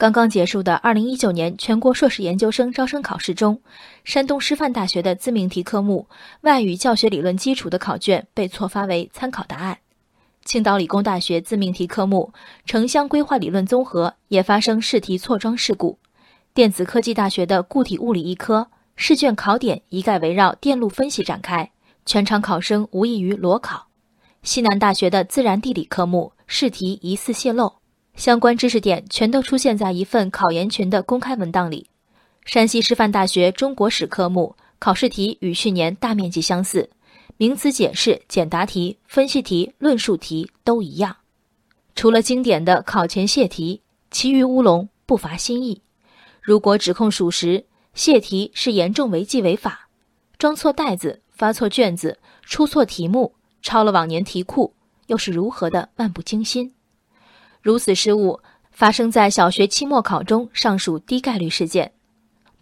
刚刚结束的二零一九年全国硕士研究生招生考试中，山东师范大学的自命题科目外语教学理论基础的考卷被错发为参考答案；青岛理工大学自命题科目城乡规划理论综合也发生试题错装事故；电子科技大学的固体物理一科试卷考点一概围绕电路分析展开，全场考生无异于裸考；西南大学的自然地理科目试题疑似泄露。相关知识点全都出现在一份考研群的公开文档里。山西师范大学中国史科目考试题与去年大面积相似，名词解释、简答题、分析题、论述题都一样。除了经典的考前泄题，其余乌龙不乏新意。如果指控属实，泄题是严重违纪违法；装错袋子、发错卷子、出错题目、抄了往年题库，又是如何的漫不经心？如此失误发生在小学期末考中，尚属低概率事件。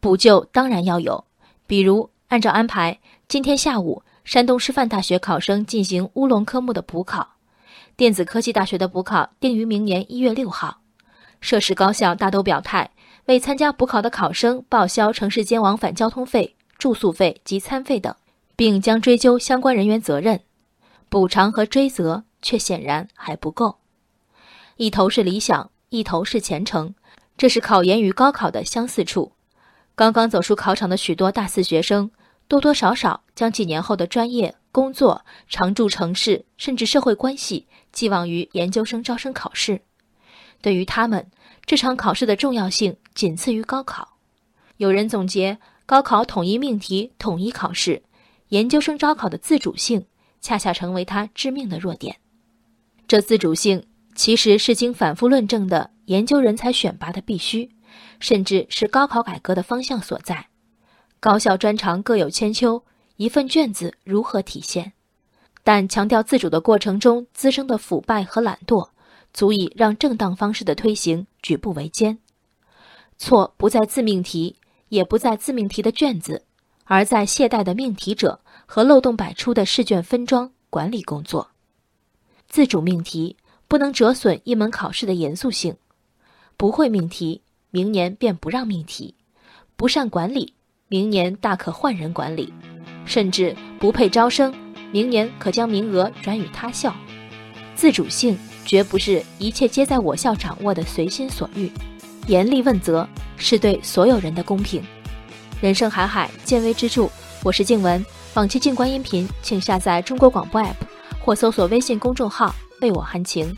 补救当然要有，比如按照安排，今天下午山东师范大学考生进行乌龙科目的补考，电子科技大学的补考定于明年一月六号。涉事高校大都表态，为参加补考的考生报销城市间往返交通费、住宿费及餐费等，并将追究相关人员责任。补偿和追责却显然还不够。一头是理想，一头是前程，这是考研与高考的相似处。刚刚走出考场的许多大四学生，多多少少将几年后的专业、工作、常住城市，甚至社会关系寄望于研究生招生考试。对于他们，这场考试的重要性仅次于高考。有人总结，高考统一命题、统一考试，研究生招考的自主性，恰恰成为他致命的弱点。这自主性。其实是经反复论证的研究人才选拔的必须，甚至是高考改革的方向所在。高校专长各有千秋，一份卷子如何体现？但强调自主的过程中滋生的腐败和懒惰，足以让正当方式的推行举步维艰。错不在自命题，也不在自命题的卷子，而在懈怠的命题者和漏洞百出的试卷分装管理工作。自主命题。不能折损一门考试的严肃性，不会命题，明年便不让命题；不善管理，明年大可换人管理；甚至不配招生，明年可将名额转与他校。自主性绝不是一切皆在我校掌握的随心所欲，严厉问责是对所有人的公平。人生海海，见微知著。我是静文，往期静观音频，请下载中国广播 app 或搜索微信公众号。被我含情。